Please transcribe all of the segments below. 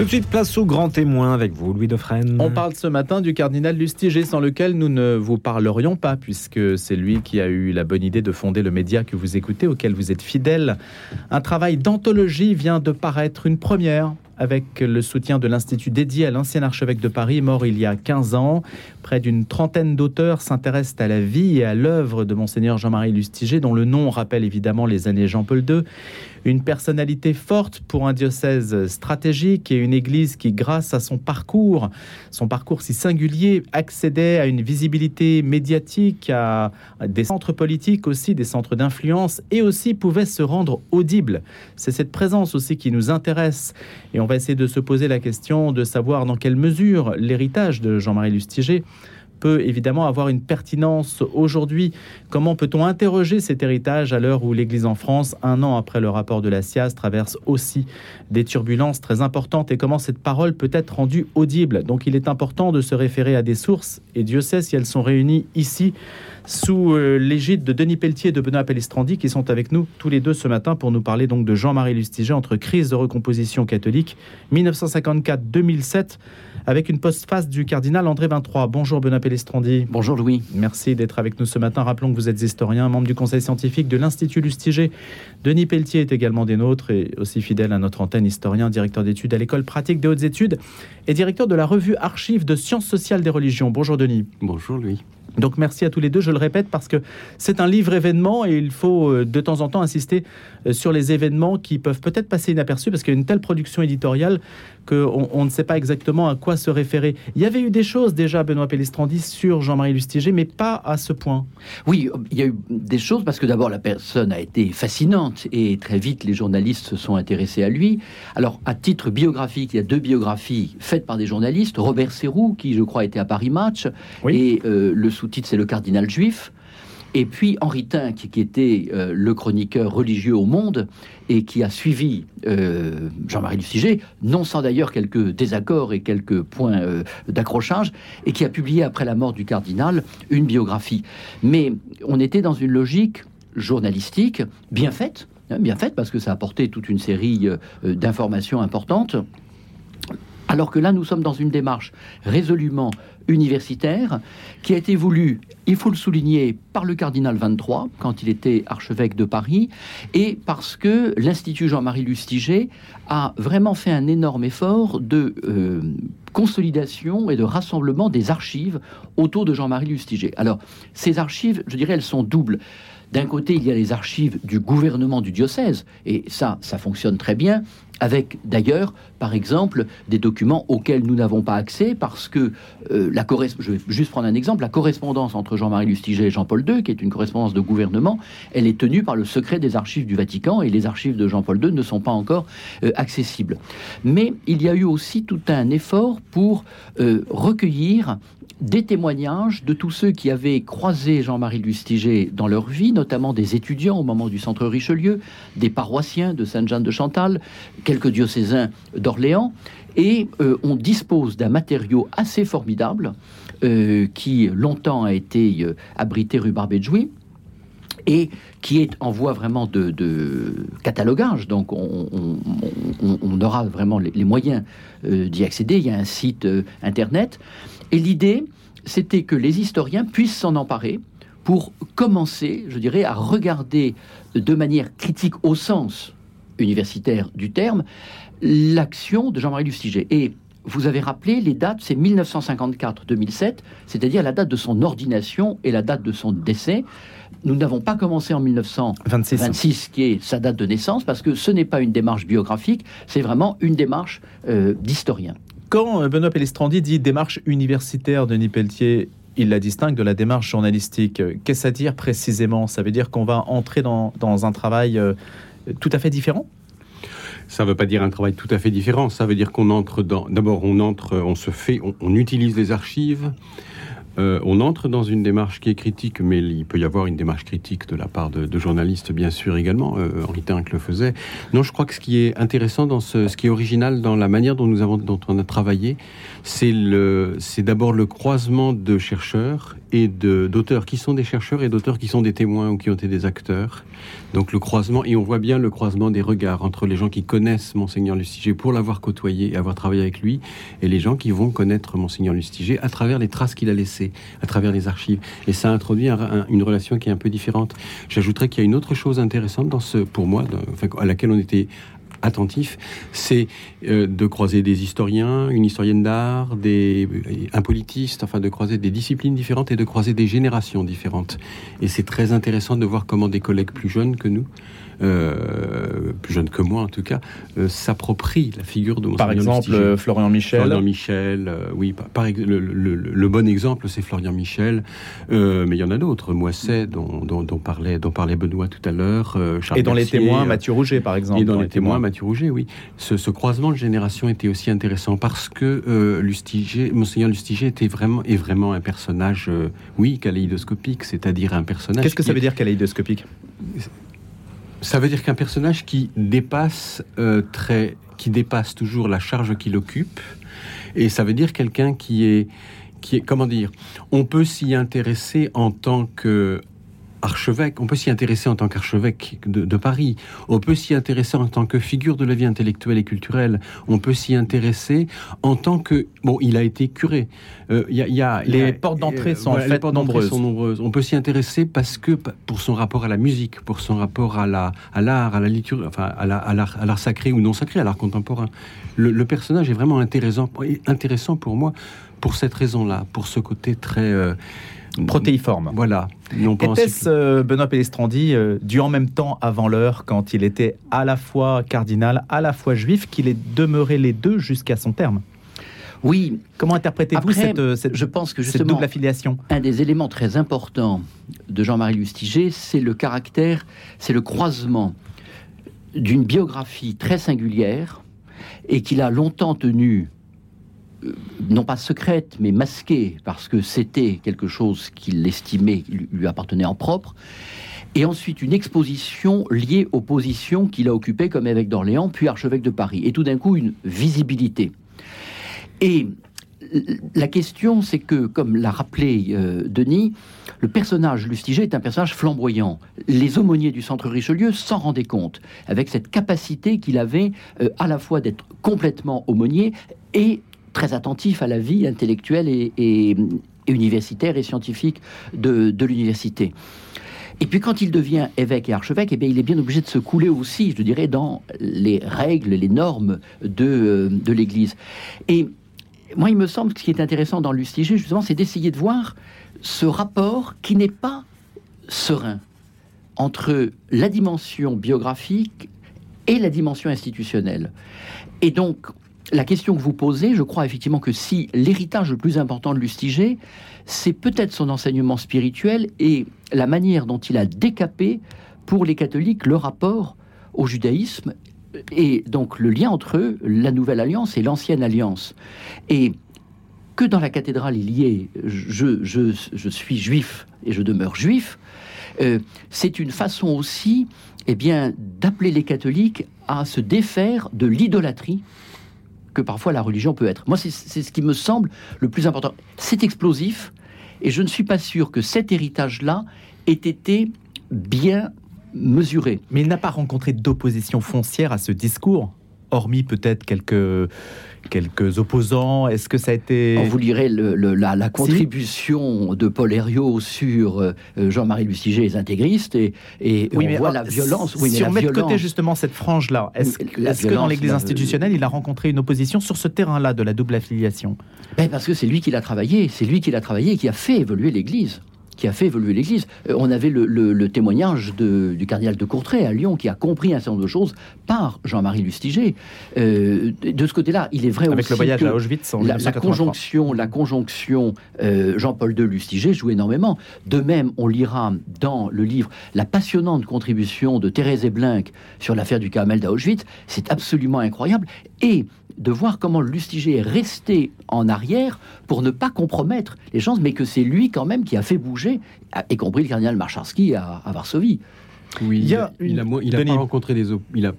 Tout de suite, place au grand témoin avec vous, Louis Dauphren. On parle ce matin du cardinal Lustiger, sans lequel nous ne vous parlerions pas, puisque c'est lui qui a eu la bonne idée de fonder le média que vous écoutez, auquel vous êtes fidèle. Un travail d'anthologie vient de paraître, une première avec le soutien de l'Institut dédié à l'ancien archevêque de Paris, mort il y a 15 ans. Près d'une trentaine d'auteurs s'intéressent à la vie et à l'œuvre de Monseigneur Jean-Marie Lustiger, dont le nom rappelle évidemment les années Jean-Paul II. Une personnalité forte pour un diocèse stratégique et une église qui, grâce à son parcours, son parcours si singulier, accédait à une visibilité médiatique, à des centres politiques aussi, des centres d'influence, et aussi pouvait se rendre audible. C'est cette présence aussi qui nous intéresse. Et on va essayer de se poser la question de savoir dans quelle mesure l'héritage de Jean-Marie Lustiger peut évidemment avoir une pertinence aujourd'hui. Comment peut-on interroger cet héritage à l'heure où l'Église en France, un an après le rapport de la SIAS, traverse aussi des turbulences très importantes et comment cette parole peut être rendue audible? Donc il est important de se référer à des sources et Dieu sait si elles sont réunies ici sous euh, l'égide de Denis Pelletier et de Benoît Pellestrandi qui sont avec nous tous les deux ce matin pour nous parler donc de Jean-Marie Lustiger entre crise de recomposition catholique 1954-2007 avec une postface du cardinal André 23. Bonjour Benoît Pellestrandi. Bonjour Louis. Merci d'être avec nous ce matin. Rappelons que vous êtes historien, membre du conseil scientifique de l'Institut Lustiger. Denis Pelletier est également des nôtres et aussi fidèle à notre antenne, historien, directeur d'études à l'école pratique des hautes études et directeur de la revue Archives de sciences sociales des religions. Bonjour Denis. Bonjour Louis. Donc merci à tous les deux, je le répète, parce que c'est un livre événement et il faut euh, de temps en temps insister euh, sur les événements qui peuvent peut-être passer inaperçus parce qu'il y a une telle production éditoriale qu'on on ne sait pas exactement à quoi se référer. Il y avait eu des choses déjà, Benoît Pellestrandi, sur Jean-Marie Lustiger, mais pas à ce point. Oui, il y a eu des choses parce que d'abord la personne a été fascinante et très vite les journalistes se sont intéressés à lui. Alors à titre biographique, il y a deux biographies faites par des journalistes. Robert Serroux, qui je crois était à Paris Match, et euh, le sous-titre c'est Le Cardinal Juif. Et puis Henri Tin, qui, était euh, le chroniqueur religieux au Monde et qui a suivi euh, Jean-Marie Lustiger, non sans d'ailleurs quelques désaccords et quelques points euh, d'accrochage, et qui a publié après la mort du cardinal une biographie. Mais on était dans une logique journalistique bien faite, hein, bien faite parce que ça apportait toute une série d'informations importantes. Alors que là, nous sommes dans une démarche résolument universitaire qui a été voulu, il faut le souligner, par le cardinal 23 quand il était archevêque de Paris et parce que l'Institut Jean-Marie Lustiger a vraiment fait un énorme effort de euh, consolidation et de rassemblement des archives autour de Jean-Marie Lustiger. Alors, ces archives, je dirais, elles sont doubles. D'un côté, il y a les archives du gouvernement du diocèse, et ça, ça fonctionne très bien, avec d'ailleurs, par exemple, des documents auxquels nous n'avons pas accès parce que euh, la je vais juste prendre un exemple, la correspondance entre Jean-Marie Lustiger et Jean-Paul II, qui est une correspondance de gouvernement, elle est tenue par le secret des archives du Vatican et les archives de Jean-Paul II ne sont pas encore euh, accessibles. Mais il y a eu aussi tout un effort pour euh, recueillir des témoignages de tous ceux qui avaient croisé Jean-Marie Lustiger dans leur vie, notamment des étudiants au moment du centre Richelieu, des paroissiens de Sainte-Jeanne de Chantal, quelques diocésains d'Orléans, et euh, on dispose d'un matériau assez formidable euh, qui longtemps a été euh, abrité rue Barbet de Jouy et qui est en voie vraiment de, catalogage. Donc on, aura vraiment les, moyens d'y accéder. Il y a un site internet. Et l'idée, c'était que les historiens puissent s'en emparer pour commencer, je dirais, à regarder de manière critique au sens universitaire du terme l'action de Jean-Marie Lustiger. Et vous avez rappelé les dates, c'est 1954-2007, c'est-à-dire la date de son ordination et la date de son décès. Nous n'avons pas commencé en 1926, qui est sa date de naissance, parce que ce n'est pas une démarche biographique, c'est vraiment une démarche euh, d'historien. Quand euh, Benoît Pellestrandi dit démarche universitaire, Denis Pelletier, il la distingue de la démarche journalistique. Qu'est-ce à dire précisément? Ça veut dire qu'on va entrer dans, un travail euh, tout à fait différent? Ça ne veut pas dire un travail tout à fait différent. Ça veut dire qu'on entre dans. D'abord, on entre, on se fait, on utilise les archives. Euh, on entre dans une démarche qui est critique, mais il peut y avoir une démarche critique de la part de, journalistes, bien sûr, également. Euh, Henri Tinck le faisait. Non, je crois que ce qui est intéressant dans ce, ce qui est original dans la manière dont nous avons, dont on a travaillé, c'est d'abord le croisement de chercheurs et d'auteurs qui sont des chercheurs et d'auteurs qui sont des témoins ou qui ont été des acteurs Donc le croisement, et on voit bien le croisement des regards entre les gens qui connaissent Monseigneur Lustiger pour l'avoir côtoyé et avoir travaillé avec lui, et les gens qui vont connaître Monseigneur Lustiger à travers les traces qu'il a laissées, à travers les archives. Et ça introduit une relation qui est un peu différente. J'ajouterais qu'il y a une autre chose intéressante dans ce, pour moi, à laquelle on était attentif, c'est euh, de croiser des historiens, une historienne d'art, des un politiste, enfin de croiser des disciplines différentes et de croiser des générations différentes. Et c'est très intéressant de voir comment des collègues plus jeunes que nous euh, plus jeune que moi en tout cas, euh, s'approprie la figure de Par exemple, euh, Florian Michel. Florian Michel, oui. Par, le, le, bon exemple, c'est Florian Michel, mais il y en a d'autres. Moisset, dont, dont, dont, parlait, dont parlait Benoît tout à l'heure. Et dans les témoins, Mathieu Rouget, par exemple. Et dans, les, témoins, Mathieu Rouget, oui. Ce, ce, croisement de génération était aussi intéressant parce que Lustiger, Monseigneur Lustiger était vraiment, est vraiment un personnage, oui, kaléidoscopique, c'est-à-dire un personnage. Qu'est-ce que ça veut dire kaléidoscopique? Ça veut dire qu'un personnage qui dépasse euh, très, qui dépasse toujours la charge qu'il occupe, et ça veut dire quelqu'un qui est, qui est, comment dire, on peut s'y intéresser en tant que archevêque, on peut s'y intéresser en tant qu'archevêque de, Paris, on peut s'y intéresser en tant que figure de la vie intellectuelle et culturelle, on peut s'y intéresser en tant que... Bon, il a été curé. Euh, y y a, les portes d'entrée sont en fait nombreuses. sont nombreuses. On peut s'y intéresser parce que pour son rapport à la musique, pour son rapport à l'art, à, à la liturgie, enfin à l'art sacré ou non sacré, à l'art contemporain. Le, personnage est vraiment intéressant, intéressant pour moi pour cette raison-là, pour ce côté très... Euh, protéiforme. Voilà. Était-ce euh, Benoît Pellestrandi euh, du en même temps avant l'heure, quand il était à la fois cardinal, à la fois juif, qu'il est demeuré les deux jusqu'à son terme? Oui. Comment interprétez-vous cette, euh, cette, je pense que justement, double affiliation? Un des éléments très importants de Jean-Marie Lustiger, c'est le caractère, c'est le croisement d'une biographie très singulière et qu'il a longtemps tenu euh, non pas secrète, mais masquée, parce que c'était quelque chose qu'il estimait lui appartenait en propre, et ensuite une exposition liée aux positions qu'il a occupées comme évêque d'Orléans, puis archevêque de Paris, et tout d'un coup une visibilité. Et la question, c'est que, comme l'a rappelé euh, Denis, le personnage Lustiger est un personnage flamboyant. Les aumôniers du centre Richelieu s'en rendaient compte, avec cette capacité qu'il avait euh, à la fois d'être complètement aumônier et très attentif à la vie intellectuelle et, universitaire et scientifique de, l'université. Et puis quand il devient évêque et archevêque, eh bien, il est bien obligé de se couler aussi, je dirais, dans les règles, les normes de, de l'Église. Et moi, il me semble que ce qui est intéressant dans Lustiger, justement, c'est d'essayer de voir ce rapport qui n'est pas serein entre la dimension biographique et la dimension institutionnelle. Et donc, la question que vous posez, je crois effectivement que si l'héritage le plus important de Lustiger, c'est peut-être son enseignement spirituel et la manière dont il a décapé pour les catholiques le rapport au judaïsme et donc le lien entre eux, la nouvelle alliance et l'ancienne alliance. Et que dans la cathédrale il y ait je, je, suis juif et je demeure juif, euh, c'est une façon aussi eh bien, d'appeler les catholiques à se défaire de l'idolâtrie que parfois la religion peut être. Moi, c'est ce qui me semble le plus important. C'est explosif, et je ne suis pas sûr que cet héritage-là ait été bien mesuré. Mais il n'a pas rencontré d'opposition foncière à ce discours hormis peut-être quelques, quelques opposants. Est-ce que ça a été... Vous lirez la, contribution de Paul Herriot sur euh, Jean-Marie Lustiger et les intégristes et, et oui, on mais voit la violence. Oui, si on met de côté justement cette frange-là, est-ce que dans l'Église institutionnelle, il a rencontré une opposition sur ce terrain-là de la double affiliation? Ben Parce que c'est lui qui l'a travaillé, c'est lui qui l'a travaillé et qui a fait évoluer l'Église qui a fait évoluer l'Église. Euh, on avait le, témoignage du cardinal de Courtrai à Lyon, qui a compris un certain nombre de choses par Jean-Marie Lustiger. Euh, de ce côté-là, il est vrai Avec aussi le voyage à Auschwitz la, conjonction, la conjonction euh, Jean-Paul II Lustiger joue énormément. De même, on lira dans le livre la passionnante contribution de Thérèse Eblinck sur l'affaire du Carmel d'Auschwitz. C'est absolument incroyable. Et de voir comment Lustiger est resté en arrière pour ne pas compromettre les chances, mais que c'est lui quand même qui a fait bouger, y compris le cardinal Marcharski à, Varsovie. Oui, il, a, il a, pas rencontré des... Il a,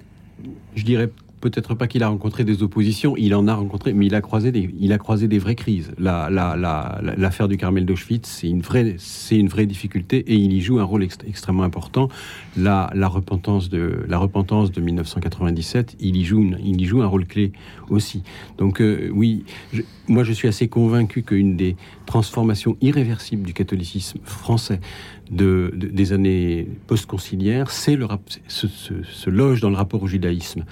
je dirais, peut-être pas qu'il a rencontré des oppositions, il en a rencontré, mais il a croisé des, il a croisé des vraies crises. La, la, la, l'affaire du Carmel d'Auschwitz, c'est une vraie, c'est une vraie difficulté et il y joue un rôle extrêmement important. La, la repentance de, la repentance de 1997, il y joue, il y joue un rôle clé aussi. Donc euh, oui, moi je suis assez convaincu qu'une des transformations irréversibles du catholicisme français de, des années post-conciliaires, c'est le se, loge dans le rapport au judaïsme.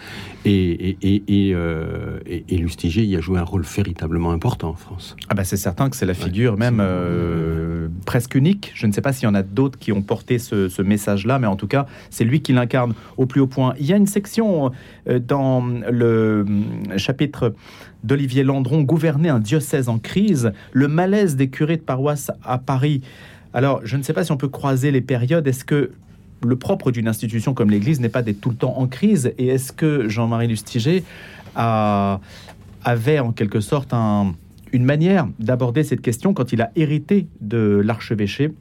Et, et, et, euh, Lustiger y a joué un rôle véritablement important en France. Ah bah c'est certain que c'est la figure même euh, presque unique. Je ne sais pas s'il y en a d'autres qui ont porté ce, message-là, mais en tout cas, c'est lui qui l'incarne au plus haut point. Il y a une section euh, dans le chapitre d'Olivier Landron, Gouverner un diocèse en crise, le malaise des curés de paroisse à Paris alors, je ne sais pas si on peut croiser les périodes. Est-ce que le propre d'une institution comme l'Église n'est pas d'être tout le temps en crise? Et est-ce que Jean-Marie Lustiger avait en quelque sorte une manière d'aborder cette question quand il a hérité de l'archevêché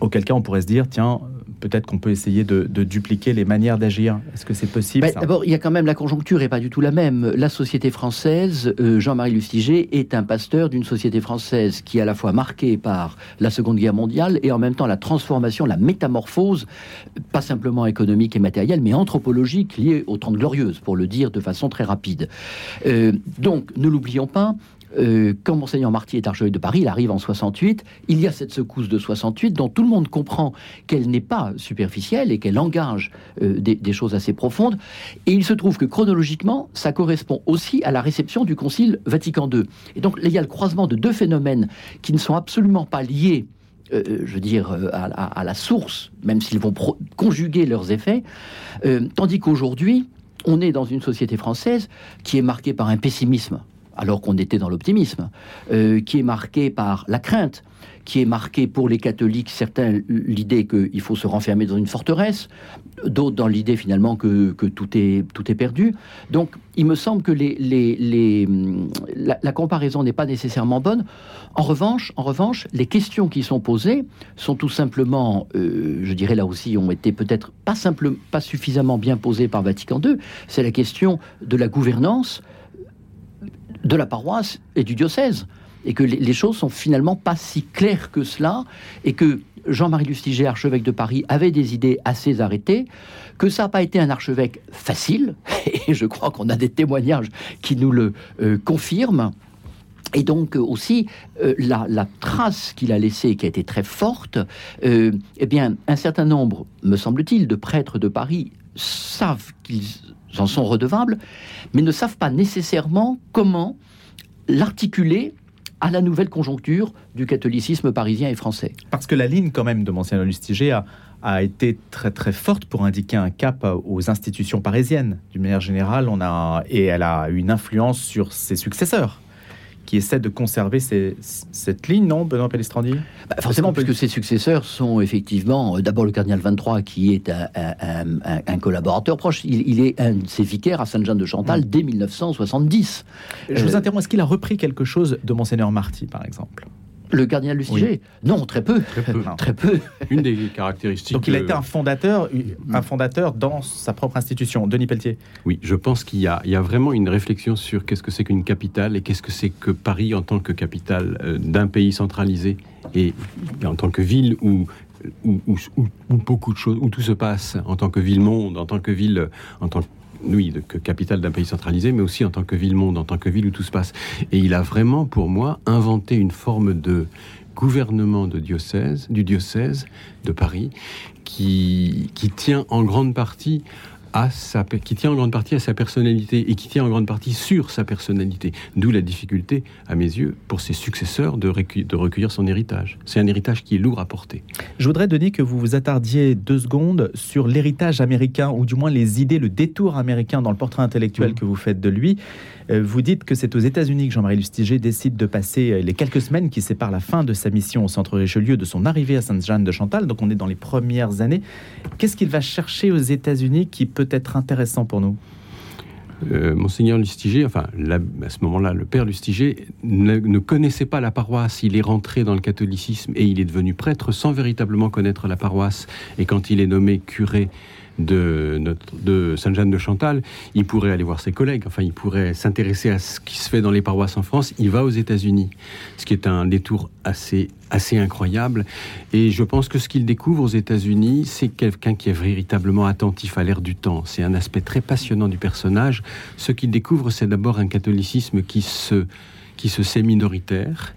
Auquel cas on pourrait se dire, tiens, peut-être qu'on peut essayer de, dupliquer les manières d'agir. Est-ce que c'est possible bah, D'abord, il y a quand même la conjoncture n'est pas du tout la même. La société française, euh, Jean-Marie Lustiger est un pasteur d'une société française qui est à la fois marquée par la Seconde Guerre mondiale et en même temps la transformation, la métamorphose, pas simplement économique et matérielle, mais anthropologique liée aux Trente Glorieuses, pour le dire de façon très rapide. Euh, donc, ne l'oublions pas, euh, quand Monseigneur Marty est archevêque de Paris, il arrive en 68, il y a cette secousse de 68 dont tout le monde comprend qu'elle n'est pas superficielle et qu'elle engage euh, des, choses assez profondes. Et il se trouve que chronologiquement, ça correspond aussi à la réception du Concile Vatican II. Et donc il y a le croisement de deux phénomènes qui ne sont absolument pas liés euh, je veux dire, à, la source, même s'ils vont conjuguer leurs effets, tandis qu'aujourd'hui, on est dans une société française qui est marquée par un pessimisme alors qu'on était dans l'optimisme, euh, qui est marqué par la crainte, qui est marqué pour les catholiques, certains l'idée qu'il faut se renfermer dans une forteresse, d'autres dans l'idée finalement que, tout, est, tout est perdu. Donc il me semble que les, la, comparaison n'est pas nécessairement bonne. En revanche, en revanche, les questions qui sont posées sont tout simplement, euh, je dirais là aussi, ont été peut-être pas, pas suffisamment bien posées par Vatican II. C'est la question de la gouvernance de la paroisse et du diocèse. Et que les, choses sont finalement pas si claires que cela, et que Jean-Marie Lustiger, archevêque de Paris, avait des idées assez arrêtées, que ça n'a pas été un archevêque facile, et je crois qu'on a des témoignages qui nous le euh, confirment. Et donc aussi euh, la, trace qu'il a laissée, qui a été très forte, euh, eh bien, un certain nombre, me semble-t-il, de prêtres de Paris savent qu'ils en sont redevables, mais ne savent pas nécessairement comment l'articuler à la nouvelle conjoncture du catholicisme parisien et français. Parce que la ligne quand même de Monsignor Lustiger a, a été très très forte pour indiquer un cap aux institutions parisiennes. D'une manière générale, on a et elle a une influence sur ses successeurs qui essaie de conserver cette ligne, non, Benoît Pellestrandi bah, Forcément, puisque ses successeurs sont effectivement euh, d'abord le cardinal 23, qui est un, collaborateur proche. Il, est un de ses vicaires à Saint-Jean de Chantal mm. dès 1970. Je vous euh, interromps, est-ce qu'il a repris quelque chose de Monseigneur Marty, par exemple? Le cardinal Lustiger Non, très peu. Très peu. Une des caractéristiques. Donc il a été un fondateur, un fondateur dans sa propre institution. Denis Pelletier. Oui, je pense qu'il y, y, a vraiment une réflexion sur qu'est-ce que c'est qu'une capitale et qu'est-ce que c'est que Paris en tant que capitale euh, d'un pays centralisé et, en tant que ville où où, beaucoup de choses, où tout se passe en tant que ville-monde, en tant que ville, en tant oui, que capitale d'un pays centralisé, mais aussi en tant que ville-monde, en tant que ville où tout se passe. Et il a vraiment, pour moi, inventé une forme de gouvernement de diocèse, du diocèse de Paris, qui, qui tient en grande partie à sa, qui tient en grande partie à sa personnalité et qui tient en grande partie sur sa personnalité. D'où la difficulté, à mes yeux, pour ses successeurs de, de recueillir son héritage. C'est un héritage qui est lourd à porter. Je voudrais, Denis, que vous vous attardiez deux secondes sur l'héritage américain, ou du moins les idées, le détour américain dans le portrait intellectuel mmh. que vous faites de lui. Euh, vous dites que c'est aux États-Unis que Jean-Marie Lustiger décide de passer euh, les quelques semaines qui séparent la fin de sa mission au Centre Richelieu de son arrivée à Sainte-Jeanne de Chantal. Donc on est dans les premières années. Qu'est-ce qu'il va chercher aux États-Unis qui peut être intéressant pour nous? Euh, Monseigneur Lustiger, enfin à ce moment-là, le père Lustiger ne, connaissait pas la paroisse. Il est rentré dans le catholicisme et il est devenu prêtre sans véritablement connaître la paroisse. Et quand il est nommé curé de, notre, de Sainte-Jeanne de Chantal, il pourrait aller voir ses collègues, enfin il pourrait s'intéresser à ce qui se fait dans les paroisses en France, il va aux États-Unis, ce qui est un détour assez, assez incroyable. Et je pense que ce qu'il découvre aux États-Unis, c'est quelqu'un qui est véritablement attentif à l'ère du temps. C'est un aspect très passionnant du personnage. Ce qu'il découvre, c'est d'abord un catholicisme qui se, qui se sait minoritaire,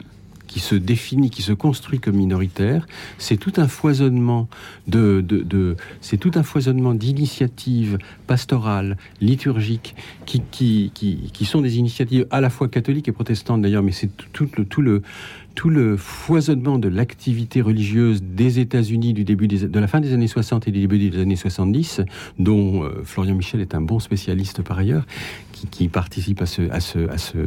qui se définit, qui se construit comme minoritaire, c'est tout un foisonnement de, de, c'est tout un foisonnement d'initiatives pastorales, liturgiques, qui, qui, qui, qui, sont des initiatives à la fois catholiques et protestantes d'ailleurs, mais c'est tout, le, tout le tout le foisonnement de l'activité religieuse des États-Unis du début de la fin des années 60 et du début des années 70, dont euh, Florian Michel est un bon spécialiste par ailleurs, qui, participe à ce, à ce, à ce,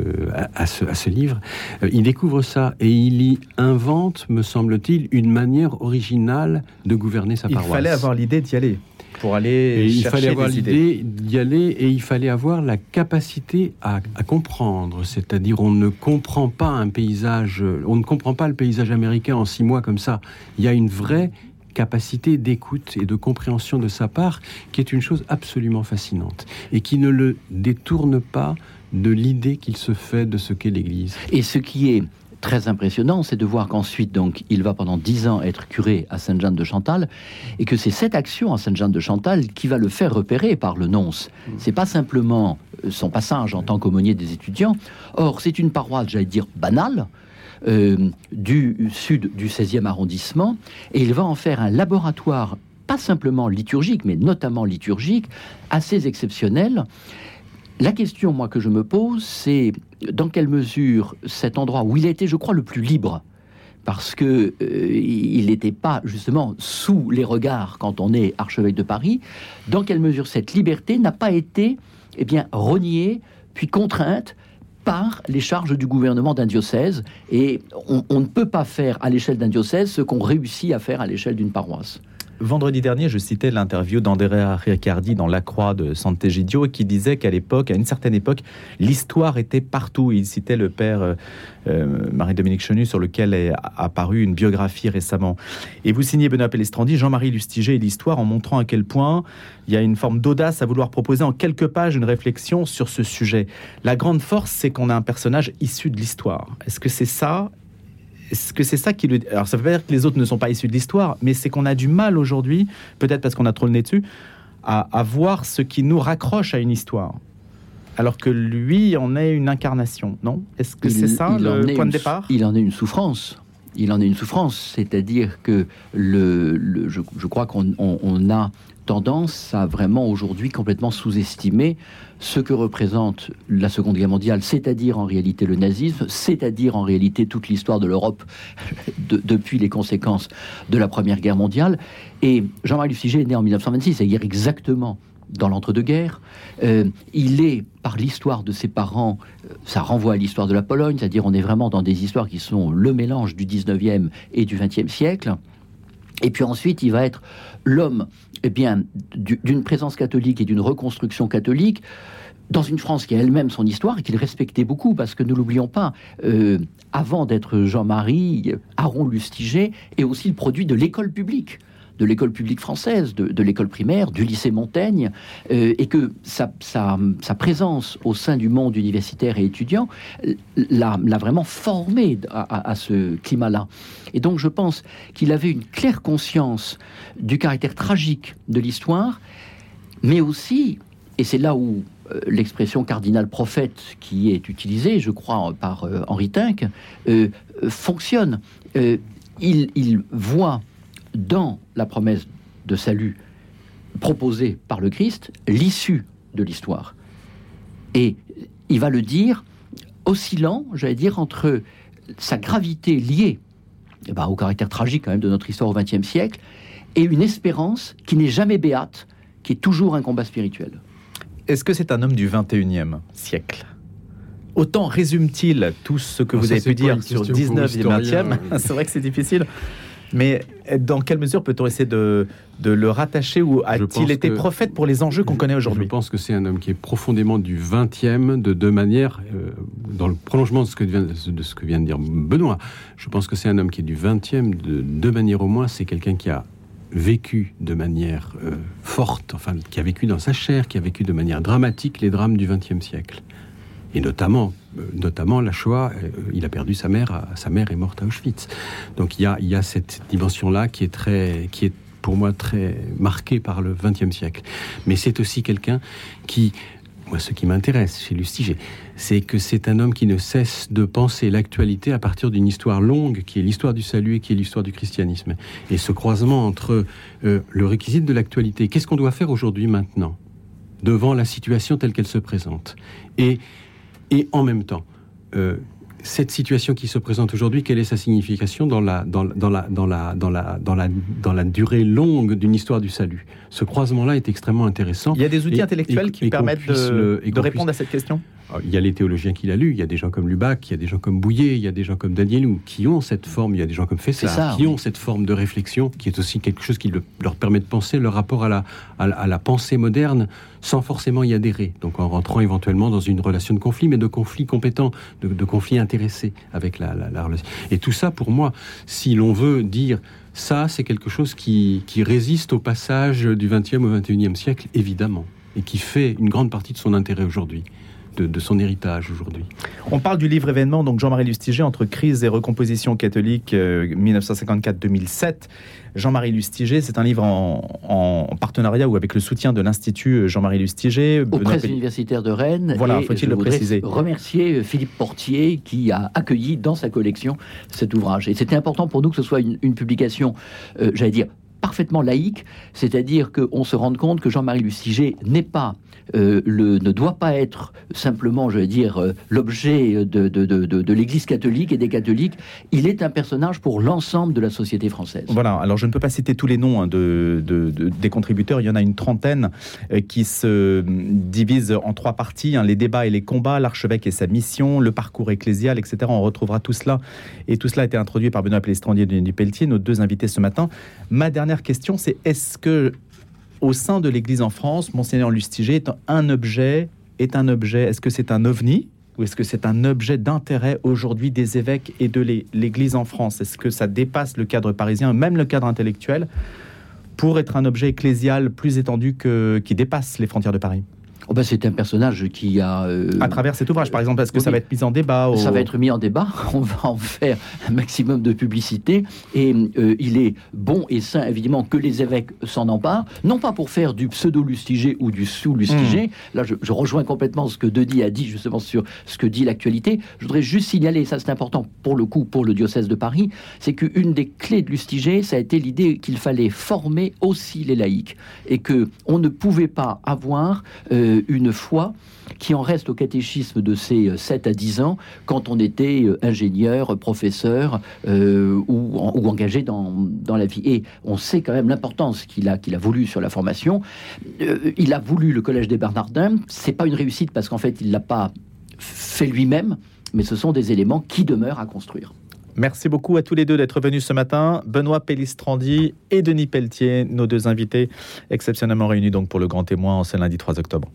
à ce, à ce livre, euh, il découvre ça et il y invente, me semble-t-il, une manière originale de gouverner sa paroisse. Il fallait avoir l'idée d'y aller pour aller il fallait avoir l'idée d'y aller et il fallait avoir la capacité à, à comprendre. C'est-à-dire, on ne comprend pas un paysage, on ne comprend pas le paysage américain en six mois comme ça. Il y a une vraie capacité d'écoute et de compréhension de sa part, qui est une chose absolument fascinante et qui ne le détourne pas de l'idée qu'il se fait de ce qu'est l'Église. Et ce qui est très impressionnant, c'est de voir qu'ensuite, donc, il va pendant dix ans être curé à Sainte-Jeanne de Chantal, et que c'est cette action à Sainte-Jeanne de Chantal qui va le faire repérer par le nonce. C'est pas simplement euh, son passage en tant qu'aumônier des étudiants. Or, c'est une paroisse, j'allais dire, banale, euh, du sud du 16e arrondissement, et il va en faire un laboratoire, pas simplement liturgique, mais notamment liturgique, assez exceptionnel. La question, moi, que je me pose, c'est dans quelle mesure cet endroit où il a été, je crois, le plus libre, parce que euh, il n'était pas justement sous les regards quand on est archevêque de Paris, dans quelle mesure cette liberté n'a pas été, eh bien, reniée puis contrainte par les charges du gouvernement d'un diocèse. Et on, ne peut pas faire à l'échelle d'un diocèse ce qu'on réussit à faire à l'échelle d'une paroisse. Vendredi dernier, je citais l'interview d'Andrea Riccardi dans La Croix de Sant'Egidio qui disait qu'à l'époque, à une certaine époque, l'histoire était partout. Il citait le père euh, euh, Marie-Dominique Chenu sur lequel est apparue une biographie récemment. Et vous signez Benoît Pellestrandi, Jean-Marie Lustiger et l'histoire en montrant à quel point il y a une forme d'audace à vouloir proposer en quelques pages une réflexion sur ce sujet. La grande force, c'est qu'on a un personnage issu de l'histoire. Est-ce que c'est ça est-ce que c'est ça qui le. Alors, ça veut pas dire que les autres ne sont pas issus de l'histoire, mais c'est qu'on a du mal aujourd'hui, peut-être parce qu'on a trop le nez dessus, à, voir ce qui nous raccroche à une histoire. Alors que lui en est une incarnation, non? Est-ce que c'est ça le point de départ? Il en est une souffrance. Il en est une souffrance, c'est-à-dire que le, je, crois qu'on a tendance à vraiment aujourd'hui complètement sous-estimer ce que représente la Seconde Guerre mondiale, c'est-à-dire en réalité le nazisme, c'est-à-dire en réalité toute l'histoire de l'Europe depuis les conséquences de la Première Guerre mondiale. Et Jean-Marie Luciger est né en 1926, c'est-à-dire exactement dans l'entre-deux-guerres. Euh, il est, par l'histoire de ses parents, euh, ça renvoie à l'histoire de la Pologne, c'est-à-dire on est vraiment dans des histoires qui sont le mélange du 19e et du 20e siècle. Et puis ensuite, il va être l'homme eh bien, d'une présence catholique et d'une reconstruction catholique dans une France qui a elle-même son histoire et qu'il respectait beaucoup, parce que ne l'oublions pas, euh, avant d'être Jean-Marie, Aaron Lustiger est aussi le produit de l'école publique de l'école publique française, de, l'école primaire, du lycée Montaigne, euh, et que sa, présence au sein du monde universitaire et étudiant l'a vraiment formé à, ce climat-là. Et donc je pense qu'il avait une claire conscience du caractère tragique de l'histoire, mais aussi, et c'est là où euh, l'expression cardinal prophète qui est utilisée, je crois, par euh, Henri Tinck, fonctionne. il, il, voit dans la promesse de salut proposée par le Christ l'issue de l'histoire. Et il va le dire oscillant, j'allais dire, entre sa gravité liée eh ben, au caractère tragique quand même de notre histoire au XXe siècle et une espérance qui n'est jamais béate, qui est toujours un combat spirituel. Est-ce que c'est un homme du XXIe siècle? Autant résume-t-il tout ce que vous avez pu dire sur le 19e et 20e C'est vrai que c'est difficile. Mais dans quelle mesure peut-on essayer de, le rattacher ou a-t-il été prophète pour les enjeux qu'on connaît aujourd'hui Je pense que c'est un homme qui est profondément du 20e de deux manières, euh, dans le prolongement de ce, que vient, de ce que vient de dire Benoît. Je pense que c'est un homme qui est du 20e de deux manières au moins. C'est quelqu'un qui a vécu de manière euh, forte, enfin, qui a vécu dans sa chair, qui a vécu de manière dramatique les drames du XXe siècle. Et notamment, euh, notamment la Shoah, euh, il a perdu sa mère, sa mère est morte à Auschwitz. Donc il y a, il y a cette dimension-là qui est très, qui est pour moi très marquée par le XXe siècle. Mais c'est aussi quelqu'un qui moi, ce qui m'intéresse chez Lustiger, c'est que c'est un homme qui ne cesse de penser l'actualité à partir d'une histoire longue, qui est l'histoire du salut et qui est l'histoire du christianisme. Et ce croisement entre euh, le réquisite de l'actualité, qu'est-ce qu'on doit faire aujourd'hui, maintenant, devant la situation telle qu'elle se présente, et, et en même temps, euh, cette situation qui se présente aujourd'hui, quelle est sa signification dans la, dans, dans la, dans la, dans la, dans la, dans la durée longue d'une histoire du salut? Ce croisement-là est extrêmement intéressant. Il y a des outils intellectuels qui permettent de, de répondre à cette question? Il y a les théologiens qui l'a lu, il y a des gens comme Lubac, il y a des gens comme Bouillet, il y a des gens comme Danielou qui ont cette forme, il y a des gens comme Fessard qui ont cette forme de réflexion qui est aussi quelque chose qui leur permet de penser leur rapport à la, à la, pensée moderne sans forcément y adhérer. Donc en rentrant éventuellement dans une relation de conflit, mais de conflit compétent, de, de conflit intéressé avec la, la, relation. Et tout ça, pour moi, si l'on veut dire ça, c'est quelque chose qui, qui résiste au passage du XXe au XXIe siècle, évidemment, et qui fait une grande partie de son intérêt aujourd'hui de, son héritage aujourd'hui. On parle du livre événement, donc Jean-Marie Lustiger, entre crise et recomposition catholique 1954-2007. Euh, Jean-Marie Lustiger, c'est un livre en, partenariat ou avec le soutien de l'Institut Jean-Marie Lustiger. Au Presse universitaire de Rennes. Voilà, faut-il le préciser. Remercier Philippe Portier qui a accueilli dans sa collection cet ouvrage. Et c'était important pour nous que ce soit une, publication, euh, j'allais dire, parfaitement laïque, c'est-à-dire qu'on se rende compte que Jean-Marie Lustiger n'est pas euh, le, ne doit pas être simplement, je veux dire, euh, l'objet de, de, de, de l'Église catholique et des catholiques. Il est un personnage pour l'ensemble de la société française. Voilà, alors je ne peux pas citer tous les noms hein, de, des contributeurs, il y en a une trentaine euh, qui se divisent en trois parties, hein, les débats et les combats, l'archevêque et sa mission, le parcours ecclésial, etc. On retrouvera tout cela, et tout cela a été introduit par Benoît Pelestrandier du Pelletier, nos deux invités ce matin. Ma dernière question, c'est est-ce que au sein de l'Église en France, Monseigneur Lustiger est un objet, est un objet, est-ce que c'est un ovni ou est-ce que c'est un objet d'intérêt aujourd'hui des évêques et de l'Église en France? Est-ce que ça dépasse le cadre parisien, même le cadre intellectuel, pour être un objet ecclésial plus étendu que, qui dépasse les frontières de Paris? Oh ben, c'est un personnage qui a... Euh, à travers cet ouvrage, par exemple, parce que ça va être mis en débat Ça va être mis en débat, on va en faire un maximum de publicité, et euh, il est bon et sain, évidemment, que les évêques s'en emparent, non pas pour faire du pseudo-lustigé ou du sous-lustigé, hmm. là je, rejoins complètement ce que Denis a dit, justement, sur ce que dit l'actualité, je voudrais juste signaler, ça c'est important pour le coup, pour le diocèse de Paris, c'est qu'une des clés de lustigé, ça a été l'idée qu'il fallait former aussi les laïcs, et que on ne pouvait pas avoir... Euh, une foi qui en reste au catéchisme de ses 7 à 10 ans quand on était euh, ingénieur, professeur euh, ou, engagé dans, la vie. Et on sait quand même l'importance qu'il a, voulu sur la formation. Euh, il a voulu le Collège des Bernardins. C'est pas une réussite parce qu'en fait, il l'a pas fait lui-même, mais ce sont des éléments qui demeurent à construire. Merci beaucoup à tous les deux d'être venus ce matin. Benoît Pellistrandi et Denis Pelletier, nos deux invités, exceptionnellement réunis donc pour le grand témoin en ce lundi 3 octobre.